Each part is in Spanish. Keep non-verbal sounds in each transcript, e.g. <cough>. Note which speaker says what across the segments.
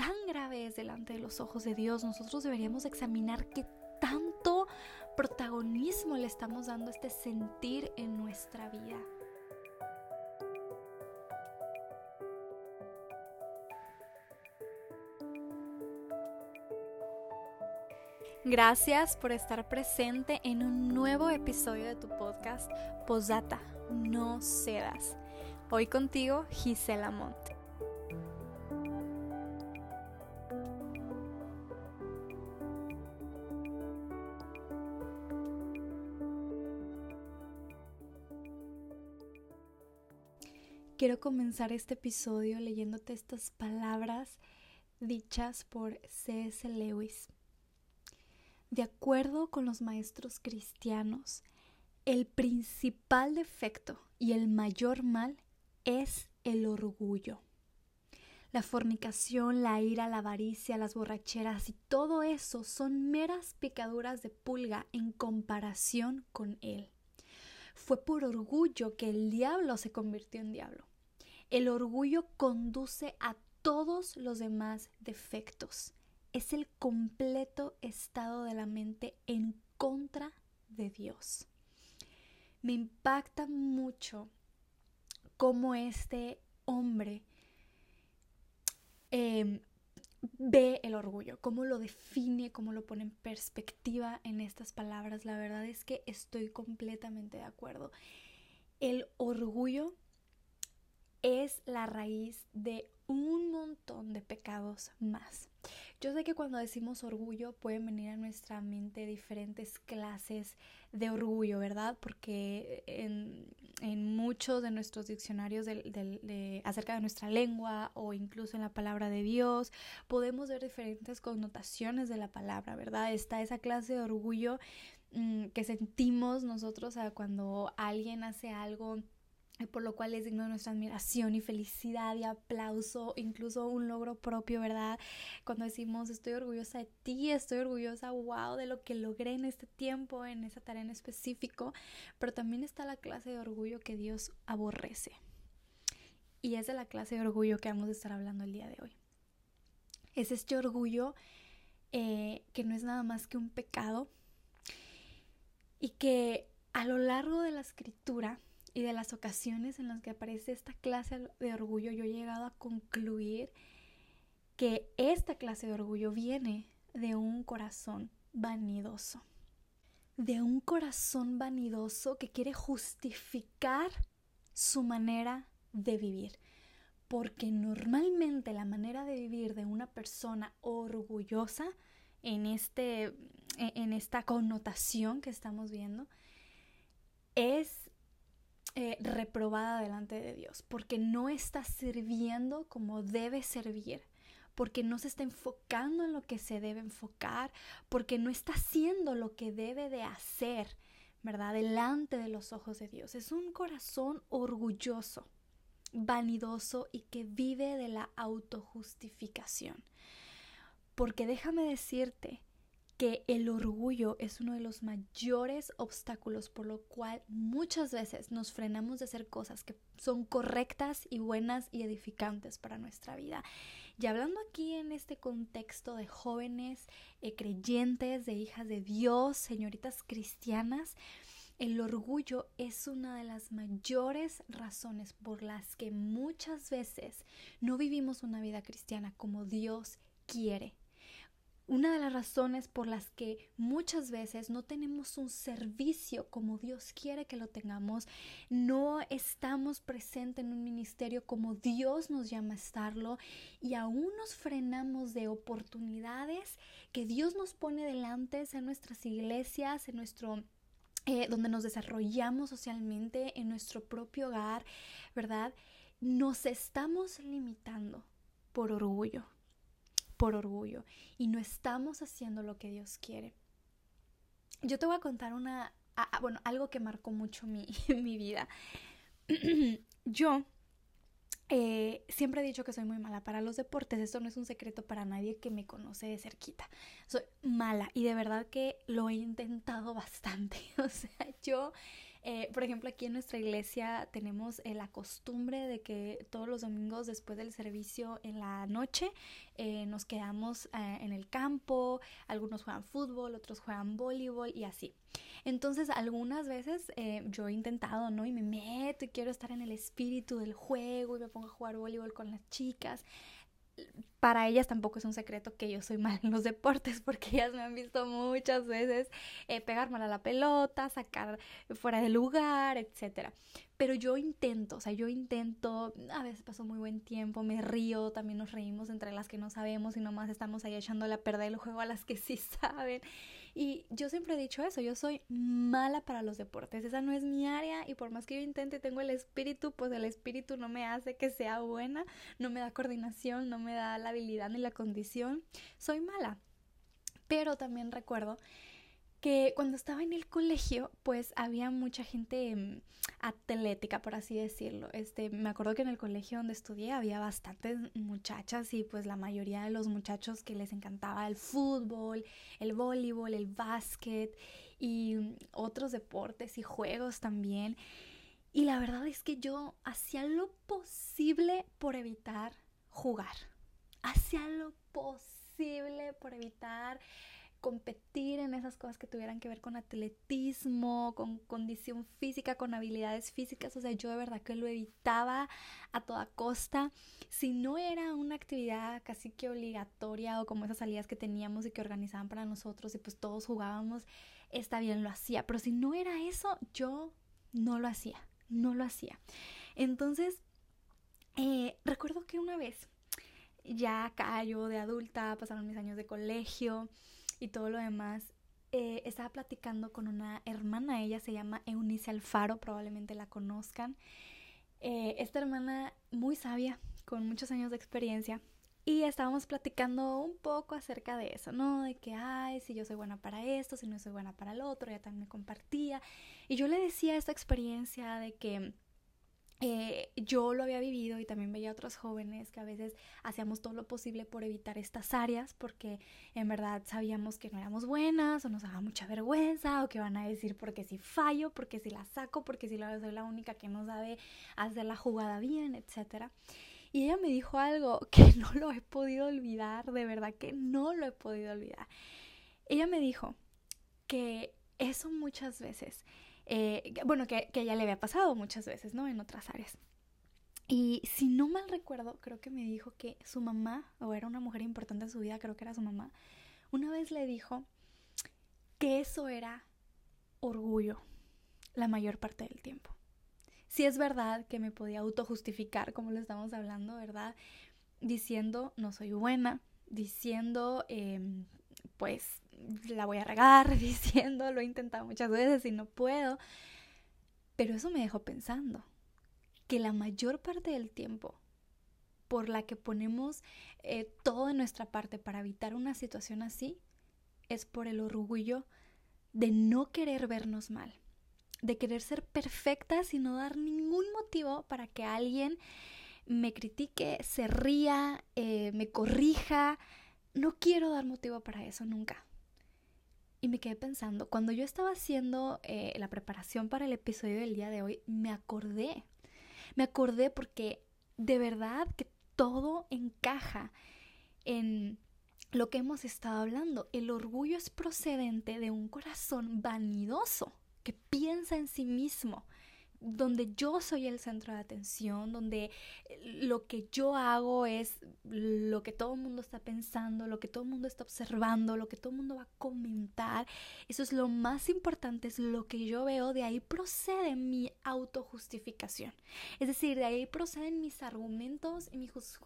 Speaker 1: tan grave es delante de los ojos de Dios, nosotros deberíamos examinar qué tanto protagonismo le estamos dando este sentir en nuestra vida. Gracias por estar presente en un nuevo episodio de tu podcast Posdata, no cedas. Hoy contigo, Gisela Monte. Quiero comenzar este episodio leyéndote estas palabras dichas por C.S. Lewis. De acuerdo con los maestros cristianos, el principal defecto y el mayor mal es el orgullo. La fornicación, la ira, la avaricia, las borracheras y todo eso son meras picaduras de pulga en comparación con él. Fue por orgullo que el diablo se convirtió en diablo. El orgullo conduce a todos los demás defectos es el completo estado de la mente en contra de Dios. Me impacta mucho cómo este hombre em, ve el orgullo, cómo lo define, cómo lo pone en perspectiva en estas palabras. La verdad es que estoy completamente de acuerdo. El orgullo es la raíz de un montón de pecados más. Yo sé que cuando decimos orgullo pueden venir a nuestra mente diferentes clases de orgullo, ¿verdad? Porque en, muchos de nuestros diccionarios acerca de nuestra lengua o incluso en la palabra de Dios podemos ver diferentes connotaciones de la palabra, ¿verdad? Está esa clase de orgullo mm, que sentimos nosotros cuando alguien hace algo por lo cual es digno de nuestra admiración y felicidad y aplauso, incluso un logro propio, ¿verdad? Cuando decimos estoy orgullosa de ti, estoy orgullosa, wow, de lo que logré en este tiempo, en esa tarea en específico, pero también está la clase de orgullo que Dios aborrece. Y es de la clase de orgullo que vamos a estar hablando el día de hoy. Es este orgullo eh, que no es nada más que un pecado y que a lo largo de la escritura, y de las ocasiones en las que aparece esta clase de orgullo, yo he llegado a concluir que esta clase de orgullo viene de un corazón vanidoso. De un corazón vanidoso que quiere justificar su manera de vivir. Porque normalmente la manera de vivir de una persona orgullosa en, este, en esta connotación que estamos viendo es eh, reprobada delante de Dios, porque no está sirviendo como debe servir, porque no se está enfocando en lo que se debe enfocar, porque no está haciendo lo que debe de hacer, ¿verdad? Delante de los ojos de Dios. Es un corazón orgulloso, vanidoso y que vive de la autojustificación. Porque déjame decirte que el orgullo es uno de los mayores obstáculos por lo cual muchas veces nos frenamos de hacer cosas que son correctas y buenas y edificantes para nuestra vida. Y hablando aquí en este contexto de jóvenes eh, creyentes, de hijas de Dios, señoritas cristianas, el orgullo es una de las mayores razones por las que muchas veces no vivimos una vida cristiana como Dios quiere una de las razones por las que muchas veces no tenemos un servicio como Dios quiere que lo tengamos, no estamos presentes en un ministerio como Dios nos llama a estarlo y aún nos frenamos de oportunidades que Dios nos pone delante en nuestras iglesias, en nuestro eh, donde nos desarrollamos socialmente, en nuestro propio hogar, ¿verdad? Nos estamos limitando por orgullo por orgullo y no estamos haciendo lo que Dios quiere. Yo te voy a contar una, bueno, algo que marcó mucho mi, <laughs> mi vida. <clears throat> Yo eh, siempre he dicho que soy muy mala para los deportes, esto no es un secreto para nadie que me conoce de cerquita. Soy mala y de verdad que lo he intentado <laughs> bastante. O sea, yo Eh, por ejemplo, aquí en nuestra iglesia tenemos eh, la costumbre de que todos los domingos después del servicio en la noche eh, nos quedamos en el campo, algunos juegan fútbol, otros juegan voleibol y así. Entonces, algunas veces yo he intentado, ¿no? Y me meto y quiero estar en el espíritu del juego y me pongo a jugar voleibol con las chicas para ellas tampoco es un secreto que yo soy mal en los deportes <laughs> porque ellas me han visto muchas veces eh, pegar mal a la pelota, sacar fuera de lugar, etc. Pero yo intento, o sea, yo intento, a veces paso muy buen tiempo, me río, también nos reímos entre las que no sabemos y nomás estamos ahí echando la perder el juego a las que sí <laughs> saben. Y yo siempre he dicho eso, yo soy mala para los deportes, esa no es mi área y por más que yo intente tengo el espíritu, pues el espíritu no me hace que sea buena, no me da coordinación, no me da la habilidad ni la condición, soy mala. Pero también recuerdo que cuando estaba en el colegio, pues había mucha gente mm, atlética, por así decirlo. Este, me acuerdo que en el colegio donde estudié había bastantes muchachas y pues la mayoría de los muchachos que les encantaba el fútbol, el voleibol, el básquet y mm, otros deportes y juegos también. Y la verdad es que yo hacía lo posible por evitar jugar. Hacía lo posible por evitar competir en esas cosas que tuvieran que ver con atletismo, con condición física, con habilidades físicas. O sea, yo de verdad que lo evitaba a toda costa. Si no era una actividad casi que obligatoria o como esas salidas que teníamos y que organizaban para nosotros y pues todos jugábamos, está bien, lo hacía. Pero si no era eso, yo no lo hacía, no lo hacía. Entonces, eh, recuerdo que una vez, ya acá de adulta, pasaron mis años de colegio, y todo lo demás, eh, estaba platicando con una hermana, ella se llama Eunice Alfaro, probablemente la conozcan. Eh, esta hermana muy sabia, con muchos años de experiencia, y estábamos platicando un poco acerca de eso, ¿no? De que, ay, si yo soy buena para esto, si no soy buena para el otro, ella también me compartía. Y yo le decía esta experiencia de que eh, yo lo había vivido y también veía a otros jóvenes que a veces hacíamos todo lo posible por evitar estas áreas porque en verdad sabíamos que no éramos buenas o nos daba mucha vergüenza o que van a decir porque si fallo, porque si la saco, porque si soy la única que no sabe hacer la jugada bien, etc. Y ella me dijo algo <laughs> que no lo he podido olvidar, de verdad que no lo he podido olvidar. Ella me dijo que eso muchas veces eh, bueno, que, que ya le había pasado muchas veces, ¿no? En otras áreas. Y si no mal recuerdo, creo que me dijo que su mamá, o era una mujer importante en su vida, creo que era su mamá, una vez le dijo que eso era orgullo la mayor parte del tiempo. Si es verdad que me podía autojustificar, como lo estamos hablando, ¿verdad? Diciendo no soy buena, diciendo em, pues la voy a regar <laughs> diciendo, lo he intentado muchas veces y no puedo. Pero eso me dejó pensando que la mayor parte del tiempo por la que ponemos eh, todo de nuestra parte para evitar una situación así es por el orgullo de no querer vernos mal, de querer ser perfectas y no dar ningún motivo para que alguien me critique, se ría, eh, me corrija. No quiero dar motivo para eso nunca. Y me quedé pensando, cuando yo estaba haciendo eh, la preparación para el episodio del día de hoy, me acordé. Me acordé porque de verdad que todo encaja en lo que hemos estado hablando. El orgullo es procedente de un corazón vanidoso que piensa en sí mismo, donde yo soy el centro de atención, donde lo que yo hago es lo que todo el mundo está pensando, lo que todo el mundo está observando, lo que todo el mundo va a comentar. Eso es lo más importante, es lo que yo veo, de ahí procede mi autojustificación. Es decir, de ahí proceden mis argumentos y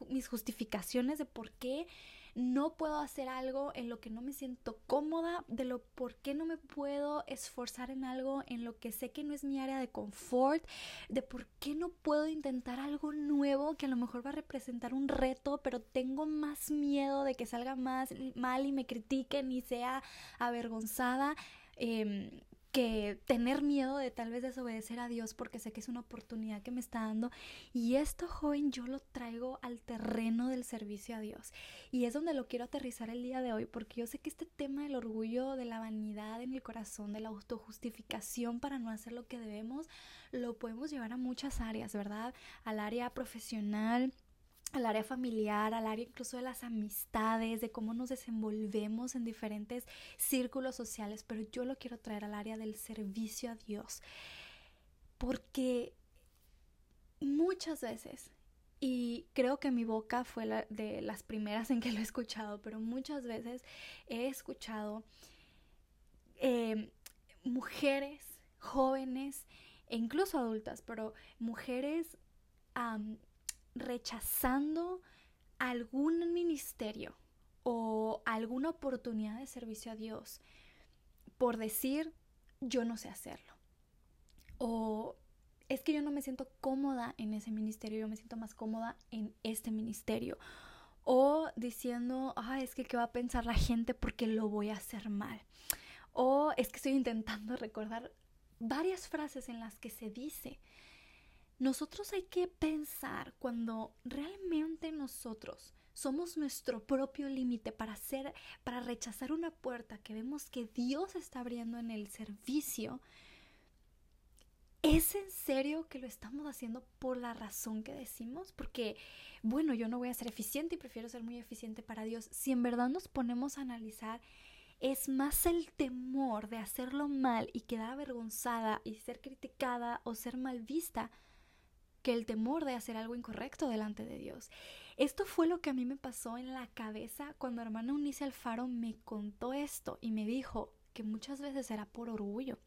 Speaker 1: mis justificaciones de por qué no puedo hacer algo en lo que no me siento cómoda, de lo por qué no me puedo esforzar en algo en lo que sé que no es mi área de confort, de por qué no puedo intentar algo nuevo que a lo mejor va a representar un reto, pero tengo más miedo de que salga más mal y me critiquen y sea avergonzada. Em, que tener miedo de tal vez desobedecer a Dios porque sé que es una oportunidad que me está dando. Y esto, joven, yo lo traigo al terreno del servicio a Dios. Y es donde lo quiero aterrizar el día de hoy porque yo sé que este tema del orgullo, de la vanidad en el corazón, de la autojustificación para no hacer lo que debemos, lo podemos llevar a muchas áreas, ¿verdad? Al área profesional al área familiar, al área incluso de las amistades, de cómo nos desenvolvemos en diferentes círculos sociales, pero yo lo quiero traer al área del servicio a Dios. Porque muchas veces, y creo que mi boca fue la de las primeras en que lo he escuchado, pero muchas veces he escuchado eh, mujeres jóvenes e incluso adultas, pero mujeres rechazando algún ministerio o alguna oportunidad de servicio a Dios por decir yo no sé hacerlo o es que yo no me siento cómoda en ese ministerio, yo me siento más cómoda en este ministerio o diciendo, ah, es que qué va a pensar la gente porque lo voy a hacer mal. O es que estoy intentando recordar varias frases en las que se dice, nosotros hay que pensar cuando realmente nosotros somos nuestro propio límite para hacer, para rechazar una puerta que vemos que Dios está abriendo en el servicio. ¿Es en serio que lo estamos haciendo por la razón que decimos? Porque, bueno, yo no voy a ser eficiente y prefiero ser muy eficiente para Dios. Si en verdad nos ponemos a analizar, es más el temor de hacerlo mal y quedar avergonzada y ser criticada o ser mal vista que el temor de hacer algo incorrecto delante de Dios. Esto fue lo que a mí me pasó en la cabeza cuando hermana Unice Alfaro me contó esto y me dijo que muchas veces era por orgullo.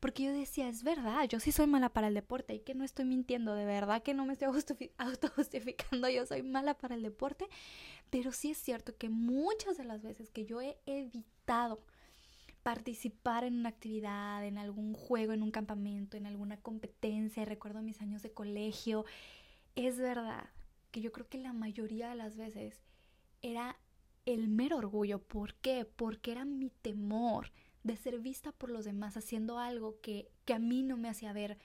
Speaker 1: Porque yo decía, es verdad, yo sí soy mala para el deporte y que no estoy mintiendo, de verdad que no me estoy autojustificando, yo soy mala para el deporte, pero sí es cierto que muchas de las veces que yo he evitado participar en una actividad, en algún juego, en un campamento, en alguna competencia, recuerdo mis años de colegio, es verdad que yo creo que la mayoría de las veces era el mero orgullo. ¿Por qué? Porque era mi temor de ser vista por los demás haciendo algo que, que a mí no me hacía ver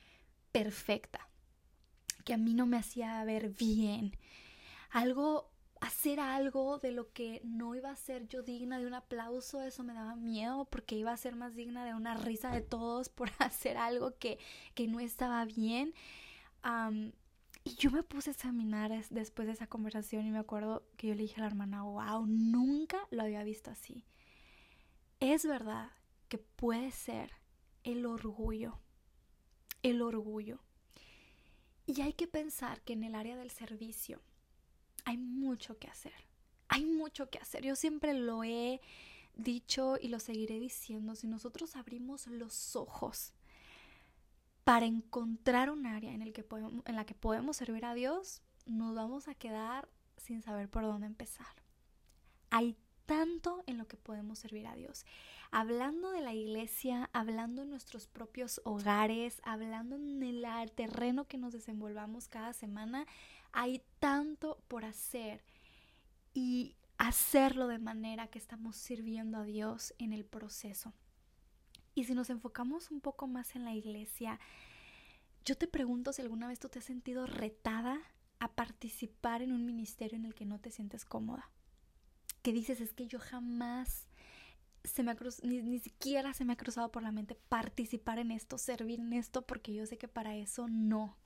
Speaker 1: perfecta, que a mí no me hacía ver bien. Algo hacer algo de lo que no iba a ser yo digna de un aplauso, eso me daba miedo porque iba a ser más digna de una risa de todos por <laughs> hacer algo que, que no estaba bien. y yo me puse a examinar después de esa conversación y me acuerdo que yo le dije a la hermana, wow, nunca lo había visto así. Es verdad que puede ser el orgullo, el orgullo. Y hay que pensar que en el área del servicio, hay mucho que hacer. Hay mucho que hacer. Yo siempre lo he dicho y lo seguiré diciendo. Si nosotros abrimos los ojos para encontrar un área en, el que podemos, en la que podemos servir a Dios, nos vamos a quedar sin saber por dónde empezar. Hay tanto en lo que podemos servir a Dios. Hablando de la iglesia, hablando en nuestros propios hogares, hablando en el terreno que nos desenvolvamos cada semana, hay tanto por hacer y hacerlo de manera que estamos sirviendo a Dios en el proceso. Y si nos enfocamos un poco más en la iglesia, yo te pregunto si alguna vez tú te has sentido retada a participar en un ministerio en el que no te sientes cómoda. Que dices, es que yo jamás se me ha ni, ni siquiera se me ha cruzado por la mente participar en esto, servir en esto, porque yo sé que para eso no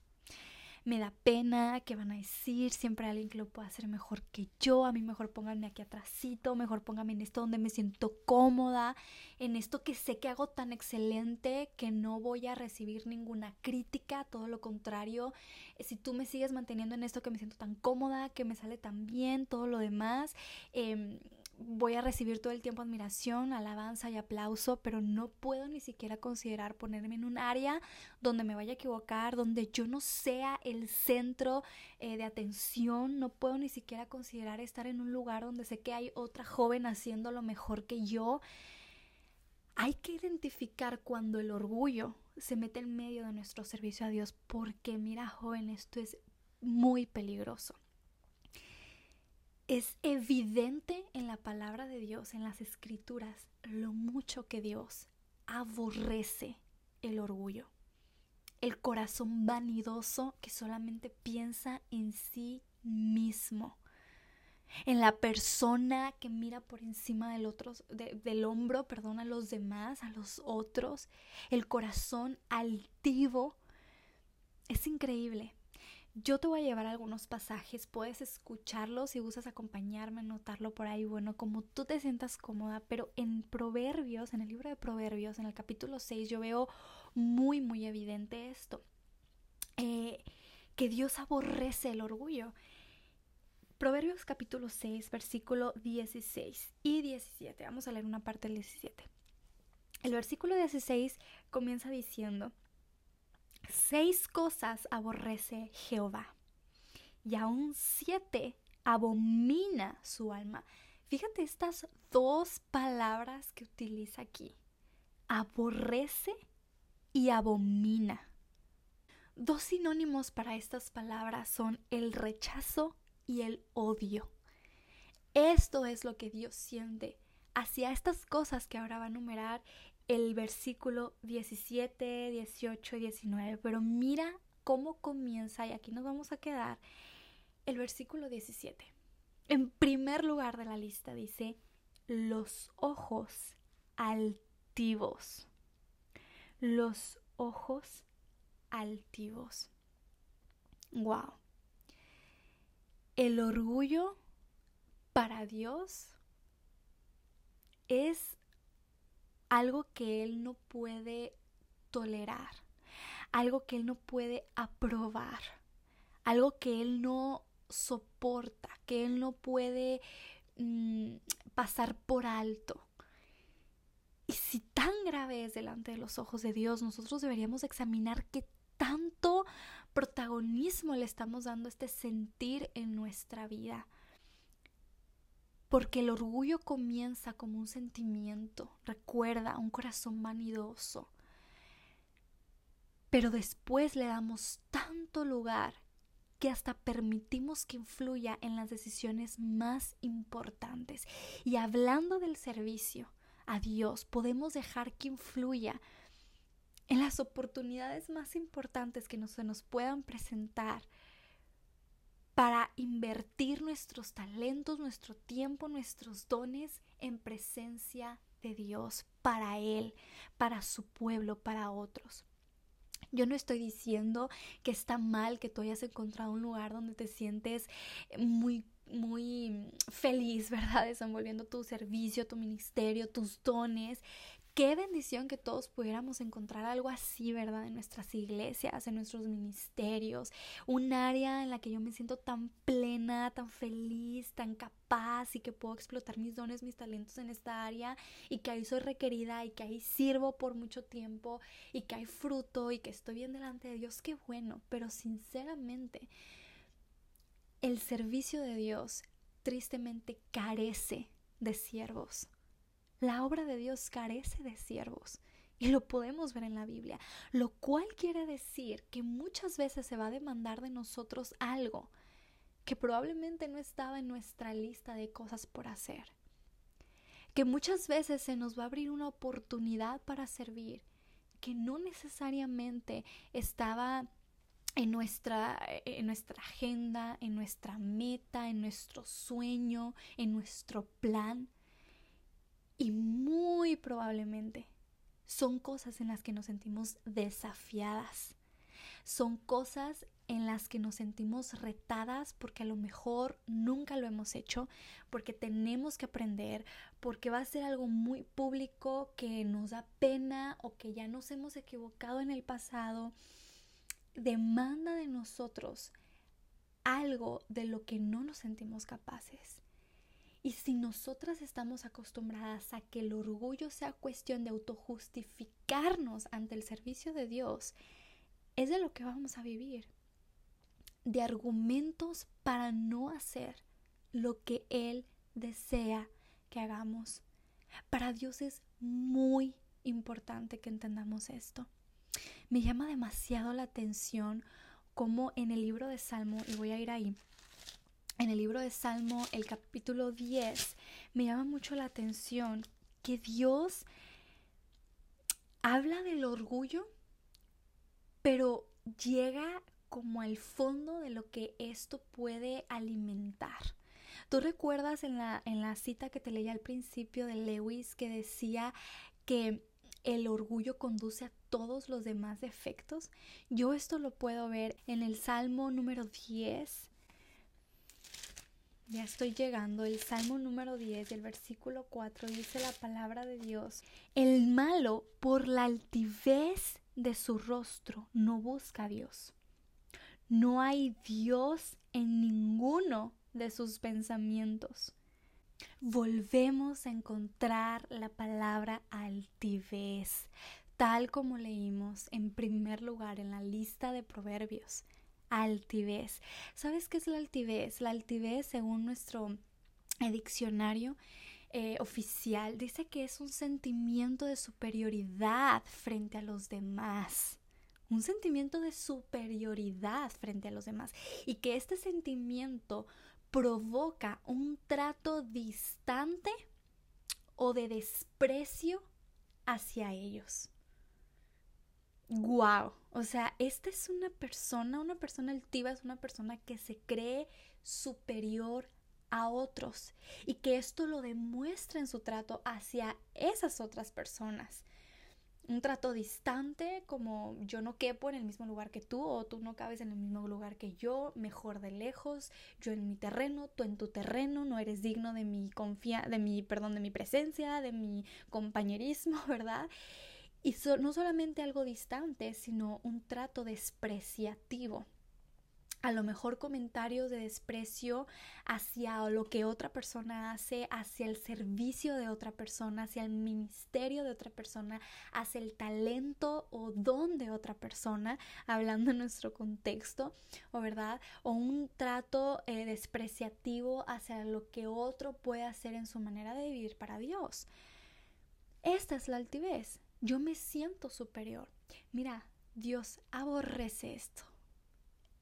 Speaker 1: me da pena, ¿qué van a decir? Siempre hay alguien que lo pueda hacer mejor que yo, a mí mejor pónganme aquí atrásito, mejor pónganme en esto donde me siento cómoda, en esto que sé que hago tan excelente que no voy a recibir ninguna crítica, todo lo contrario, eh, si tú me sigues manteniendo en esto que me siento tan cómoda, que me sale tan bien, todo lo demás, eh, voy a recibir todo el tiempo admiración, alabanza y aplauso, pero no puedo ni siquiera considerar ponerme en un área donde me vaya a equivocar, donde yo no sea el centro eh, de atención, no puedo ni siquiera considerar estar en un lugar donde sé que hay otra joven haciendo lo mejor que yo. Hay que identificar cuando el orgullo se mete en medio de nuestro servicio a Dios, porque mira joven, esto es muy peligroso es evidente en la palabra de Dios, en las escrituras, lo mucho que Dios aborrece el orgullo, el corazón vanidoso que solamente piensa en sí mismo, en la persona que mira por encima del, otro, del hombro, perdón, a los demás, a los otros, el corazón altivo. Es increíble. Yo te voy a llevar algunos pasajes, puedes escucharlos si gustas acompañarme, anotarlo por ahí, bueno, como tú te sientas cómoda, pero en Proverbios, en el libro de Proverbios, en el capítulo 6, yo veo muy, muy evidente esto, eh, que Dios aborrece el orgullo. Proverbios capítulo 6, versículo 16 y 17, vamos a leer una parte del 17. El versículo 16 comienza diciendo, Seis cosas aborrece Jehová y aún siete abomina su alma. Fíjate estas dos palabras que utiliza aquí. Aborrece y abomina. Dos sinónimos para estas palabras son el rechazo y el odio. Esto es lo que Dios siente hacia estas cosas que ahora va a numerar el versículo 17, 18 y 19. Pero mira cómo comienza, y aquí nos vamos a quedar, el versículo 17. En primer lugar de la lista dice, los ojos altivos. Los ojos altivos. Wow. El orgullo para Dios es algo que Él no puede tolerar, algo que Él no puede aprobar, algo que Él no soporta, que Él no puede mm, pasar por alto. Y si tan grave es delante de los ojos de Dios, nosotros deberíamos examinar qué tanto protagonismo le estamos dando este sentir en nuestra vida porque el orgullo comienza como un sentimiento, recuerda, un corazón vanidoso. Pero después le damos tanto lugar que hasta permitimos que influya en las decisiones más importantes. Y hablando del servicio a Dios, podemos dejar que influya en las oportunidades más importantes que se nos puedan presentar para invertir nuestros talentos, nuestro tiempo, nuestros dones en presencia de Dios, para Él, para su pueblo, para otros. Yo no estoy diciendo que está mal que tú hayas encontrado un lugar donde te sientes muy muy feliz, <laughs> ¿verdad? Desenvolviendo tu servicio, tu ministerio, tus dones, Qué bendición que todos pudiéramos encontrar algo así, ¿verdad? En nuestras iglesias, en nuestros ministerios, un área en la que yo me siento tan plena, tan feliz, tan capaz y que puedo explotar mis dones, mis talentos en esta área y que ahí soy requerida y que ahí sirvo por mucho tiempo y que hay fruto y que estoy bien delante de Dios. Qué bueno, pero sinceramente, el servicio de Dios tristemente carece de siervos la obra de Dios carece de siervos. Y lo podemos ver en la Biblia, lo cual quiere decir que muchas veces se va a demandar de nosotros algo que probablemente no estaba en nuestra lista de cosas por hacer. Que muchas veces se nos va a abrir una oportunidad para servir que no necesariamente estaba en nuestra, en nuestra agenda, en nuestra meta, en nuestro sueño, en nuestro plan y muy probablemente son cosas en las que nos sentimos desafiadas. Son cosas en las que nos sentimos retadas porque a lo mejor nunca lo hemos hecho, porque tenemos que aprender, porque va a ser algo muy público que nos da pena o que ya nos hemos equivocado en el pasado. Demanda de nosotros algo de lo que no nos sentimos capaces. Y si nosotras estamos acostumbradas a que el orgullo sea cuestión de autojustificarnos ante el servicio de Dios, es de lo que vamos a vivir. De argumentos para no hacer lo que Él desea que hagamos. Para Dios es muy importante que entendamos esto. Me llama demasiado la atención como en el libro de Salmo, y voy a ir ahí, en el libro de Salmo, el capítulo 10, me llama mucho la atención que Dios habla del orgullo, pero llega como al fondo de lo que esto puede alimentar. ¿Tú recuerdas en la, en la cita que te leí al principio de Lewis que decía que el orgullo conduce a todos los demás defectos? Yo esto lo puedo ver en el Salmo número 10. Ya estoy llegando. El Salmo número 10 el versículo 4 dice la palabra de Dios. El malo por la altivez de su rostro no busca a Dios. No hay Dios en ninguno de sus pensamientos. Volvemos a encontrar la palabra altivez, tal como leímos en primer lugar en la lista de proverbios. Altivez. ¿Sabes qué es la altivez? La altivez, según nuestro diccionario, eh, oficial dice que es un sentimiento de superioridad frente a los demás un sentimiento de superioridad frente a los demás y que este sentimiento provoca un trato distante o de desprecio hacia ellos. Wow, o sea, esta es una persona, una persona altiva es una persona que se cree superior a otros y que esto lo demuestra en su trato hacia esas otras personas un trato distante, como yo no quepo en el mismo lugar que tú o tú no cabes en el mismo lugar que yo, mejor de lejos, yo en mi terreno, tú en tu terreno, no eres digno de mi confía de mi, perdón, de mi presencia, de mi compañerismo, <laughs> ¿verdad? Y no solamente algo distante, sino un trato despreciativo a lo mejor comentarios de desprecio hacia lo que otra persona hace, hacia el servicio de otra persona, hacia el ministerio de otra persona, hacia el talento o don de otra persona, hablando en nuestro contexto, o verdad, o un trato eh, despreciativo hacia lo que otro puede hacer en su manera de vivir para Dios. Esta es la altivez. Yo me siento superior. Mira, Dios aborrece esto.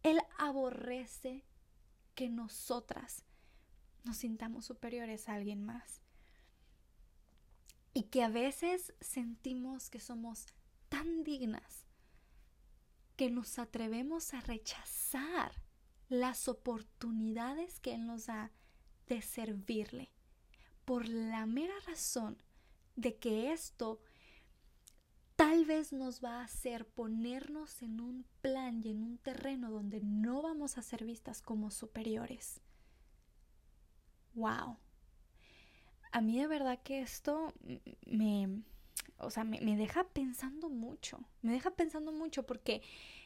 Speaker 1: Él aborrece que nosotras nos sintamos superiores a alguien más. Y que a veces sentimos que somos tan dignas que nos atrevemos a rechazar las oportunidades que Él nos da de servirle, por la mera razón de que esto tal vez nos va a hacer ponernos en un plan y en un terreno donde no vamos a ser vistas como superiores. ¡Wow! A mí de verdad que esto me, o sea, me, deja pensando mucho, me deja pensando mucho porque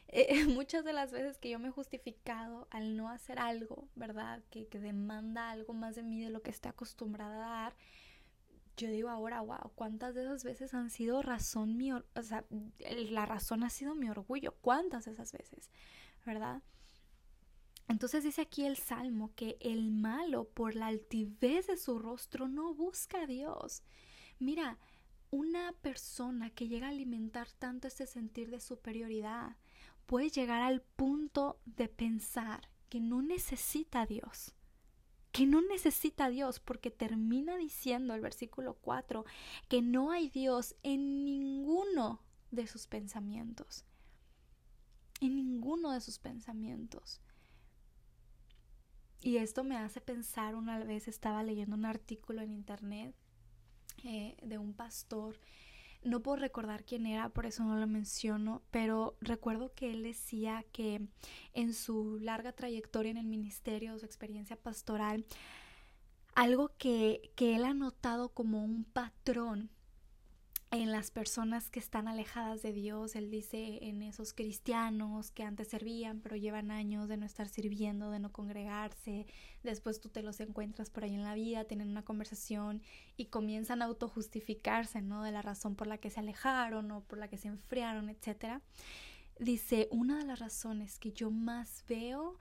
Speaker 1: eh, <laughs> muchas de las veces que yo me he justificado al no hacer algo, ¿verdad? Que, que demanda algo más de mí de lo que estoy acostumbrada a dar, yo digo ahora, wow, ¿cuántas de esas veces han sido razón mi, o sea, la razón ha sido mi orgullo? ¿Cuántas de esas veces? ¿Verdad? Entonces dice aquí el Salmo que el malo por la altivez de su rostro no busca a Dios. Mira, una persona que llega a alimentar tanto este sentir de superioridad puede llegar al punto de pensar que no necesita a Dios que no necesita a Dios porque termina diciendo el versículo 4 que no hay Dios en ninguno de sus pensamientos. En ninguno de sus pensamientos. Y esto me hace pensar, una vez estaba leyendo un artículo en internet eh, de un pastor no puedo recordar quién era, por eso no lo menciono, pero recuerdo que él decía que en su larga trayectoria en el ministerio, su experiencia pastoral, algo que, que él ha notado como un patrón en las personas que están alejadas de Dios. Él dice en esos cristianos que antes servían, pero llevan años de no estar sirviendo, de no congregarse. Después tú te los encuentras por ahí en la vida, tienen una conversación y comienzan a autojustificarse, ¿no? De la razón por la que se alejaron o por la que se enfriaron, etc. Dice, una de las razones que yo más veo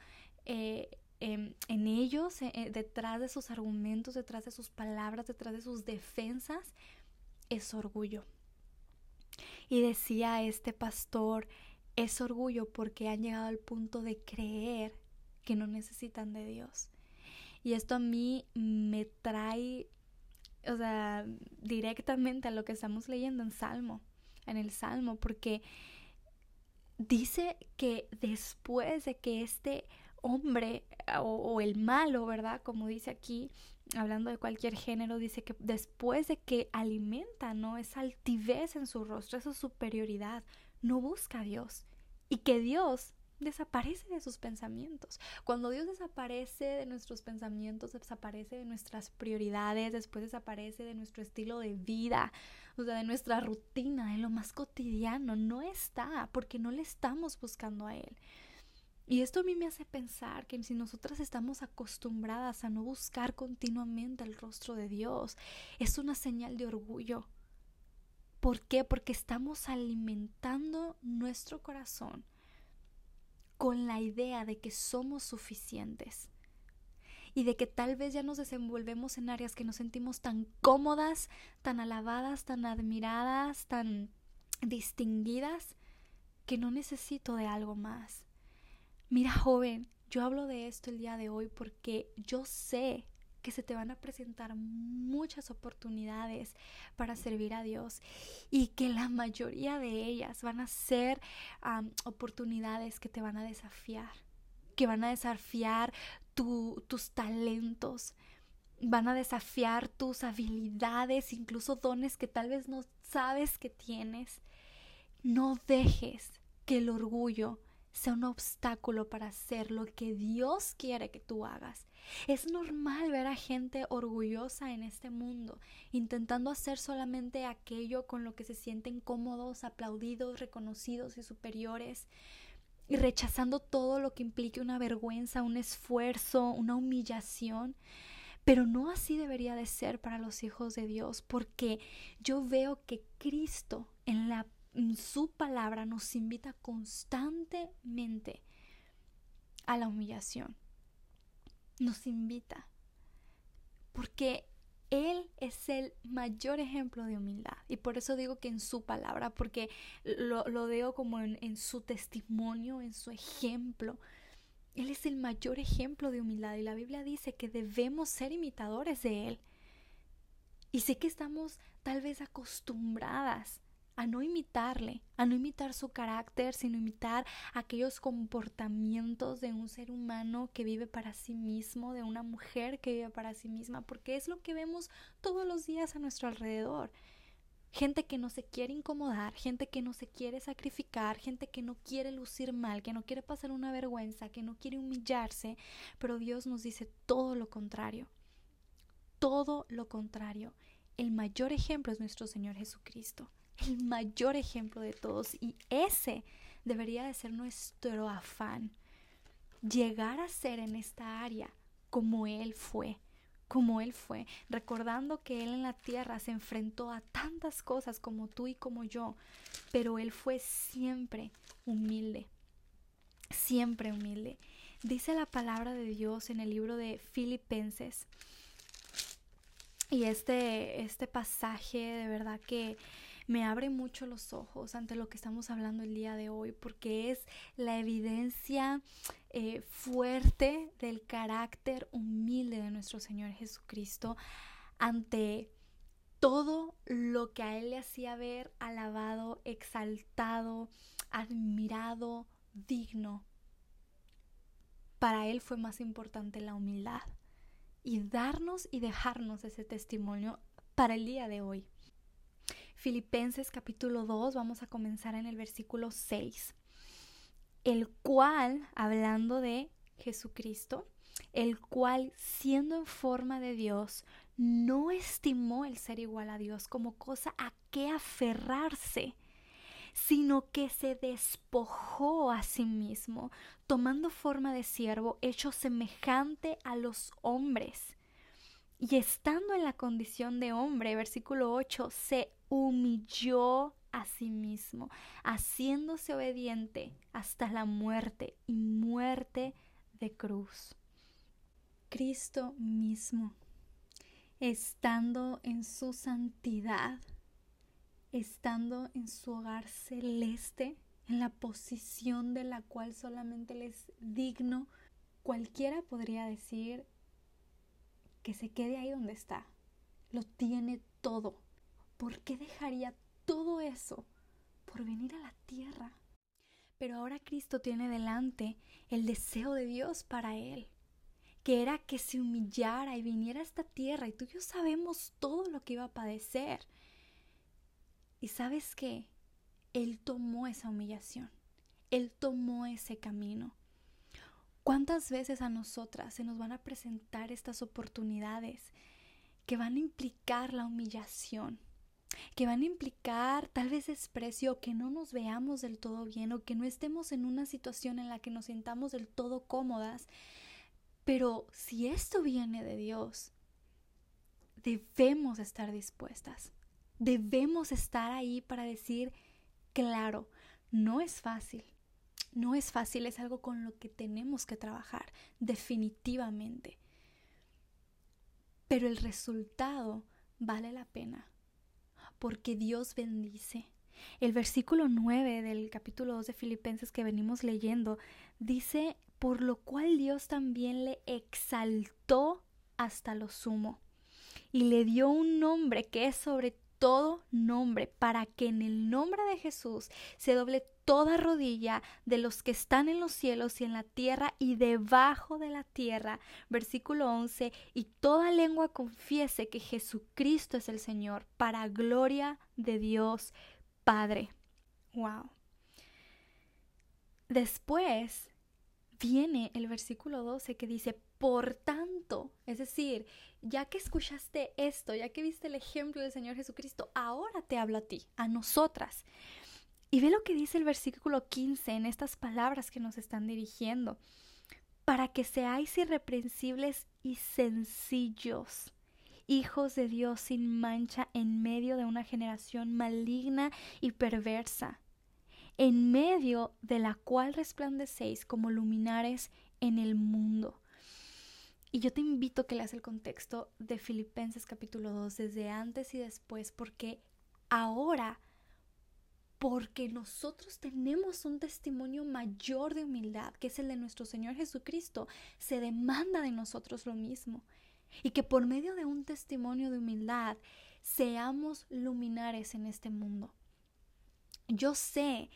Speaker 1: eh, en ellos, eh, detrás de sus argumentos, detrás de sus palabras, detrás de sus defensas, es orgullo. Y decía este pastor, es orgullo porque han llegado al punto de creer que no necesitan de Dios. Y esto a mí me trae, o sea, directamente a lo que estamos leyendo en Salmo. en el Salmo, porque dice que después de que este hombre o, el malo, ¿verdad? Como dice aquí, hablando de cualquier género, dice que después de que alimenta, ¿no? Esa altivez en su rostro, esa superioridad, no busca a Dios. Y que Dios desaparece de sus pensamientos. Cuando Dios desaparece de nuestros pensamientos, desaparece de nuestras prioridades, después desaparece de nuestro estilo de vida, o sea, de nuestra rutina, de lo más cotidiano, no está, porque no le estamos buscando a Él. Y esto a mí me hace pensar que si nosotras estamos acostumbradas a no buscar continuamente el rostro de Dios, es una señal de orgullo. ¿Por qué? Porque estamos alimentando nuestro corazón con la idea de que somos suficientes y de que tal vez ya nos desenvolvemos en áreas que nos sentimos tan cómodas, tan alabadas, tan admiradas, tan distinguidas, que no necesito de algo más. Mira, joven, yo hablo de esto el día de hoy porque yo sé que se te van a presentar muchas oportunidades para servir a Dios y que la mayoría de ellas van a ser oportunidades que te van a desafiar, que van a desafiar tus talentos, van a desafiar tus habilidades, incluso dones que tal vez no sabes que tienes. No dejes que el orgullo sea un obstáculo para hacer lo que Dios quiere que tú hagas. Es normal ver a gente orgullosa en este mundo, intentando hacer solamente aquello con lo que se sienten cómodos, aplaudidos, reconocidos y superiores, y rechazando todo lo que implique una vergüenza, un esfuerzo, una humillación. Pero no así debería de ser para los hijos de Dios, porque yo veo que Cristo en la su palabra nos invita constantemente a la humillación. Nos invita. Porque Él es el mayor ejemplo de humildad. Y por eso digo que en su palabra, porque lo, lo veo como en, en su testimonio, en su ejemplo. Él es el mayor ejemplo de humildad y la Biblia dice que debemos ser imitadores de Él. Y sé que estamos tal vez acostumbradas a no imitarle, a no imitar su carácter, sino imitar aquellos comportamientos de un ser humano que vive para sí mismo, de una mujer que vive para sí misma, porque es lo que vemos todos los días a nuestro alrededor. Gente que no se quiere incomodar, gente que no se quiere sacrificar, gente que no quiere lucir mal, que no quiere pasar una vergüenza, que no quiere humillarse, pero Dios nos dice todo lo contrario. Todo lo contrario. El mayor ejemplo es nuestro Señor Jesucristo el mayor ejemplo de todos y ese debería de ser nuestro afán. Llegar a ser en esta área como Él fue, como Él fue, recordando que Él en la tierra se enfrentó a tantas cosas como tú y como yo, pero Él fue siempre humilde, siempre humilde. Dice la palabra de Dios en el libro de Filipenses. Y este, este pasaje de verdad que me abre mucho los ojos ante lo que estamos hablando el día de hoy, porque es la evidencia eh, fuerte del carácter humilde de nuestro Señor Jesucristo ante todo lo que a Él le hacía ver alabado, exaltado, admirado, digno. Para Él fue más importante la humildad y darnos y dejarnos ese testimonio para el día de hoy. Filipenses capítulo 2, vamos a comenzar en el versículo 6, el cual, hablando de Jesucristo, el cual, siendo en forma de Dios, no estimó el ser igual a Dios como cosa a que aferrarse, sino que se despojó a sí mismo, tomando forma de siervo, hecho semejante a los hombres. Y estando en la condición de hombre, versículo 8, se humilló a sí mismo, haciéndose obediente hasta la muerte y muerte de cruz. Cristo mismo, estando en su santidad, estando en su hogar celeste, en la posición de la cual solamente él es digno, cualquiera podría decir que se quede ahí donde está. Lo tiene todo ¿por qué dejaría todo eso por venir a la tierra. Pero ahora Cristo tiene delante el deseo de Dios para él, que era que se humillara y viniera a esta tierra, y tú y yo sabemos todo lo que iba a padecer. Y sabes qué? Él tomó esa humillación, Él tomó ese camino. ¿Cuántas veces a nosotras se nos van a presentar estas oportunidades que van a implicar la humillación? Que van a implicar tal vez desprecio, que no nos veamos del todo bien o que no estemos en una situación en la que nos sintamos del todo cómodas. Pero si esto viene de Dios, debemos estar dispuestas. Debemos estar ahí para decir, claro, no es fácil. No es fácil, es algo con lo que tenemos que trabajar, definitivamente. Pero el resultado vale la pena porque Dios bendice. El versículo 9 del capítulo 2 de Filipenses que venimos leyendo dice, por lo cual Dios también le exaltó hasta lo sumo y le dio un nombre que es sobre todo nombre, para que en el nombre de Jesús se doble toda rodilla de los que están en los cielos y en la tierra y debajo de la tierra. Versículo 11, y toda lengua confiese que Jesucristo es el Señor, para gloria de Dios Padre. Wow. Después viene el versículo 12 que dice, por tanto, es decir, ya que escuchaste esto, ya que viste el ejemplo del Señor Jesucristo, ahora te hablo a ti, a nosotras. Y ve lo que dice el versículo 15 en estas palabras que nos están dirigiendo. Para que seáis irreprensibles y sencillos, hijos de Dios sin mancha en medio de una generación maligna y perversa, en medio de la cual resplandecéis como luminares en el mundo. Y yo te invito a que leas el contexto de Filipenses capítulo 2 desde antes y después, porque ahora porque nosotros tenemos un testimonio mayor de humildad, que es el de nuestro Señor Jesucristo, se demanda de nosotros lo mismo. Y que por medio de un testimonio de humildad seamos luminares en este mundo. Yo sé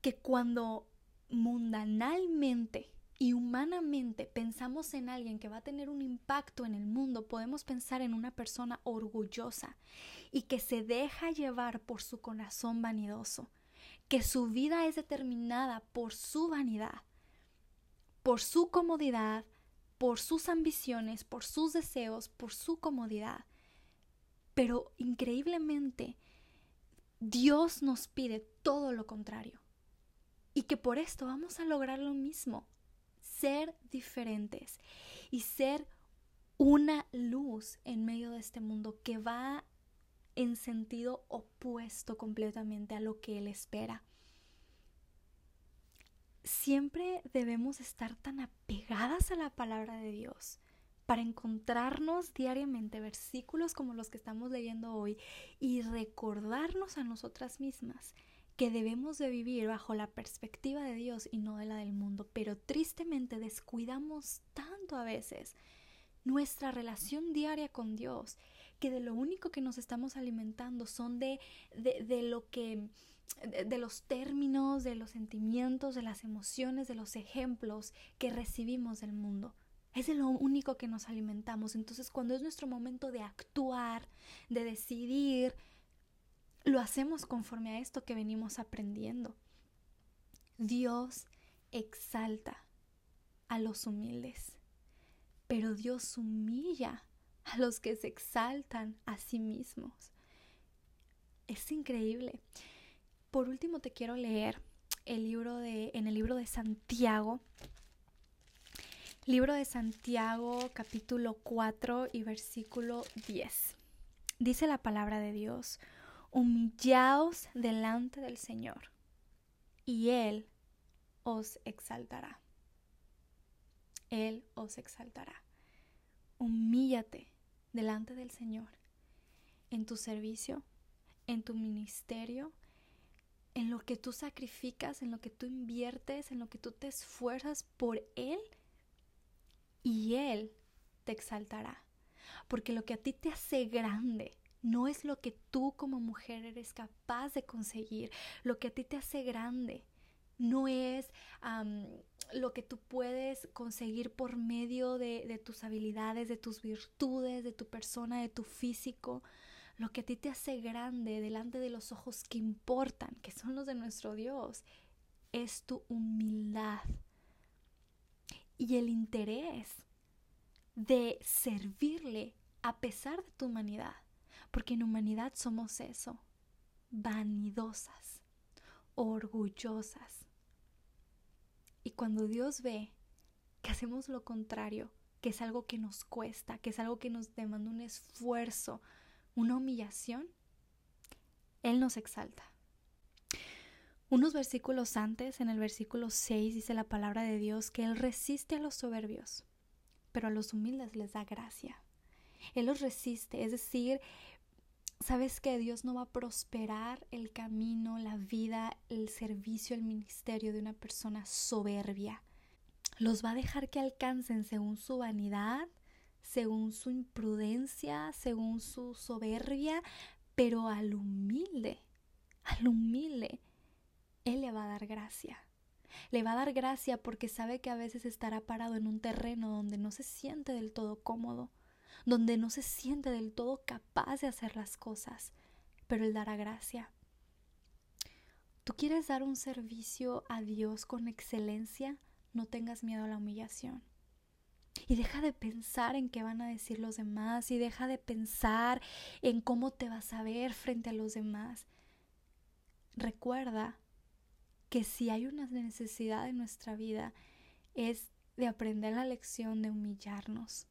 Speaker 1: que cuando mundanalmente y humanamente pensamos en alguien que va a tener un impacto en el mundo, podemos pensar en una persona orgullosa y que se deja llevar por su corazón vanidoso, que su vida es determinada por su vanidad, por su comodidad, por sus ambiciones, por sus deseos, por su comodidad. Pero increíblemente, Dios nos pide todo lo contrario. Y que por esto vamos a lograr lo mismo, ser diferentes y ser una luz en medio de este mundo que va en sentido opuesto completamente a lo que Él espera. Siempre debemos estar tan apegadas a la palabra de Dios para encontrarnos diariamente versículos como los que estamos leyendo hoy y recordarnos a nosotras mismas que debemos de vivir bajo la perspectiva de Dios y no de la del mundo, pero tristemente descuidamos tanto a veces nuestra relación diaria con Dios, que de lo único que nos estamos alimentando son de, de, lo que de, los términos, de los sentimientos, de las emociones, de los ejemplos que recibimos del mundo. Es de lo único que nos alimentamos. Entonces, cuando es nuestro momento de actuar, de decidir, lo hacemos conforme a esto que venimos aprendiendo. Dios exalta a los humildes, pero Dios humilla a los que se exaltan a sí mismos. Es increíble. Por último te quiero leer el libro de en el libro de Santiago. Libro de Santiago, capítulo 4 y versículo 10. Dice la palabra de Dios: humillaos delante del Señor, y Él os exaltará. Él os exaltará. Humíllate delante del Señor en tu servicio, en tu ministerio, en lo que tú sacrificas, en lo que tú inviertes, en lo que tú te esfuerzas por Él, y Él te exaltará. Porque lo que a ti te hace grande no es lo que tú como mujer eres capaz de conseguir, lo que a ti te hace grande. No es lo que tú puedes conseguir por medio de, de tus habilidades, de tus virtudes, de tu persona, de tu físico. Lo que a ti te hace grande delante de los ojos que importan, que son los de nuestro Dios, es tu humildad y el interés de servirle a pesar de tu humanidad. Porque en humanidad somos eso, vanidosas, orgullosas. Y cuando Dios ve que hacemos lo contrario, que es algo que nos cuesta, que es algo que nos demanda un esfuerzo, una humillación, Él nos exalta. Unos versículos antes, en el versículo 6, dice la palabra de Dios que Él resiste a los soberbios, pero a los humildes les da gracia. Él los resiste, es decir, sabes que Dios no va a prosperar el camino, la vida, el servicio, el ministerio de una persona soberbia. Los va a dejar que alcancen según su vanidad, según su imprudencia, según su soberbia, pero al humilde, al humilde, Él le va a dar gracia. Le va a dar gracia porque sabe que a veces estará parado en un terreno donde no se siente del todo cómodo, donde no se siente del todo capaz de hacer las cosas, pero Él dará gracia. ¿Tú quieres dar un servicio a Dios con excelencia? No tengas miedo a la humillación. Y deja de pensar en qué van a decir los demás y deja de pensar en cómo te vas a ver frente a los demás. Recuerda que si hay una necesidad en nuestra vida es de aprender la lección de humillarnos,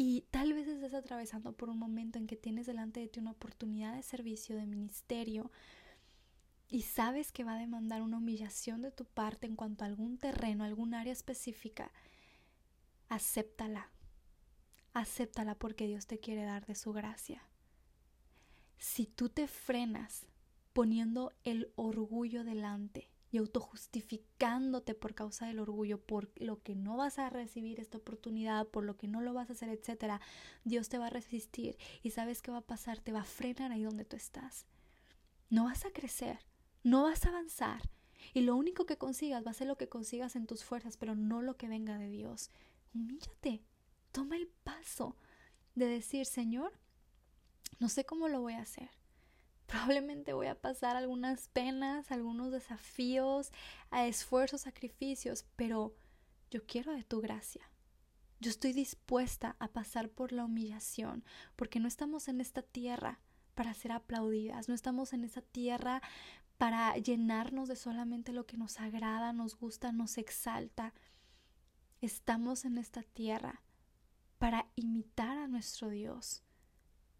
Speaker 1: y tal vez estés atravesando por un momento en que tienes delante de ti una oportunidad de servicio, de ministerio, y sabes que va a demandar una humillación de tu parte en cuanto a algún terreno, algún área específica, acéptala. Acéptala porque Dios te quiere dar de su gracia. Si tú te frenas poniendo el orgullo delante, y autojustificándote por causa del orgullo, por lo que no vas a recibir esta oportunidad, por lo que no lo vas a hacer, etcétera, Dios te va a resistir y sabes qué va a pasar, te va a frenar ahí donde tú estás. No vas a crecer, no vas a avanzar y lo único que consigas va a ser lo que consigas en tus fuerzas, pero no lo que venga de Dios. Humíllate, toma el paso de decir, Señor, no sé cómo lo voy a hacer, Probablemente voy a pasar algunas penas, algunos desafíos, esfuerzos, sacrificios, pero yo quiero de tu gracia. Yo estoy dispuesta a pasar por la humillación, porque no estamos en esta tierra para ser aplaudidas, no estamos en esa tierra para llenarnos de solamente lo que nos agrada, nos gusta, nos exalta. Estamos en esta tierra para imitar a nuestro Dios,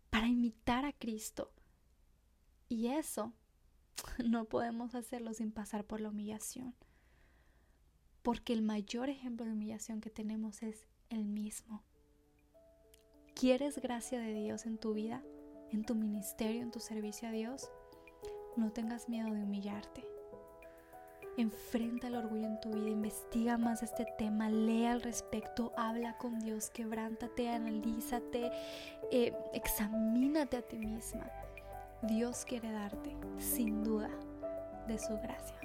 Speaker 1: para imitar a Cristo, y eso <laughs> no podemos hacerlo sin pasar por la humillación. Porque el mayor ejemplo de humillación que tenemos es el mismo. ¿Quieres gracia de Dios en tu vida, en tu ministerio, en tu servicio a Dios? No tengas miedo de humillarte. Enfrenta el orgullo en tu vida, investiga más este tema, lee al respecto, habla con Dios, quebrántate, analízate, eh, examínate a ti misma Dios quiere darte, sin duda, de su gracia.